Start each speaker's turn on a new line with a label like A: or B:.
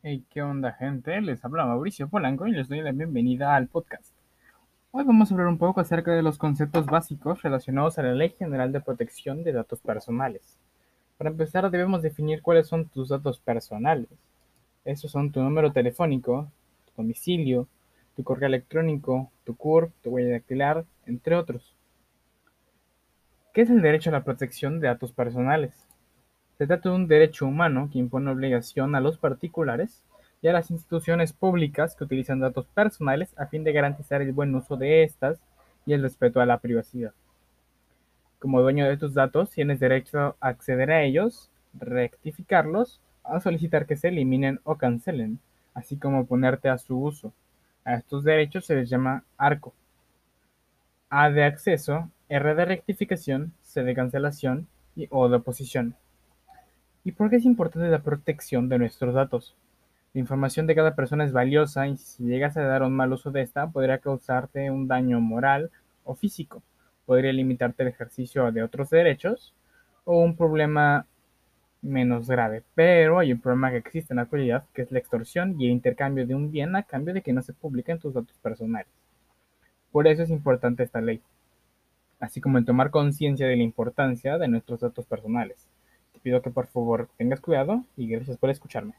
A: Hey, ¿qué onda, gente? Les habla Mauricio Polanco y les doy la bienvenida al podcast. Hoy vamos a hablar un poco acerca de los conceptos básicos relacionados a la Ley General de Protección de Datos Personales. Para empezar, debemos definir cuáles son tus datos personales. Estos son tu número telefónico, tu domicilio, tu correo electrónico, tu CURP, tu huella dactilar, entre otros. ¿Qué es el derecho a la protección de datos personales? Se trata de un derecho humano que impone obligación a los particulares y a las instituciones públicas que utilizan datos personales a fin de garantizar el buen uso de estas y el respeto a la privacidad. Como dueño de tus datos, tienes derecho a acceder a ellos, rectificarlos, a solicitar que se eliminen o cancelen, así como ponerte a su uso. A estos derechos se les llama ARCO. A de acceso, R de rectificación, C de cancelación y O de oposición. ¿Y por qué es importante la protección de nuestros datos? La información de cada persona es valiosa y si llegas a dar un mal uso de esta, podría causarte un daño moral o físico. Podría limitarte el ejercicio de otros derechos o un problema menos grave. Pero hay un problema que existe en la actualidad, que es la extorsión y el intercambio de un bien a cambio de que no se publiquen tus datos personales. Por eso es importante esta ley, así como en tomar conciencia de la importancia de nuestros datos personales pido que por favor tengas cuidado y gracias por escucharme.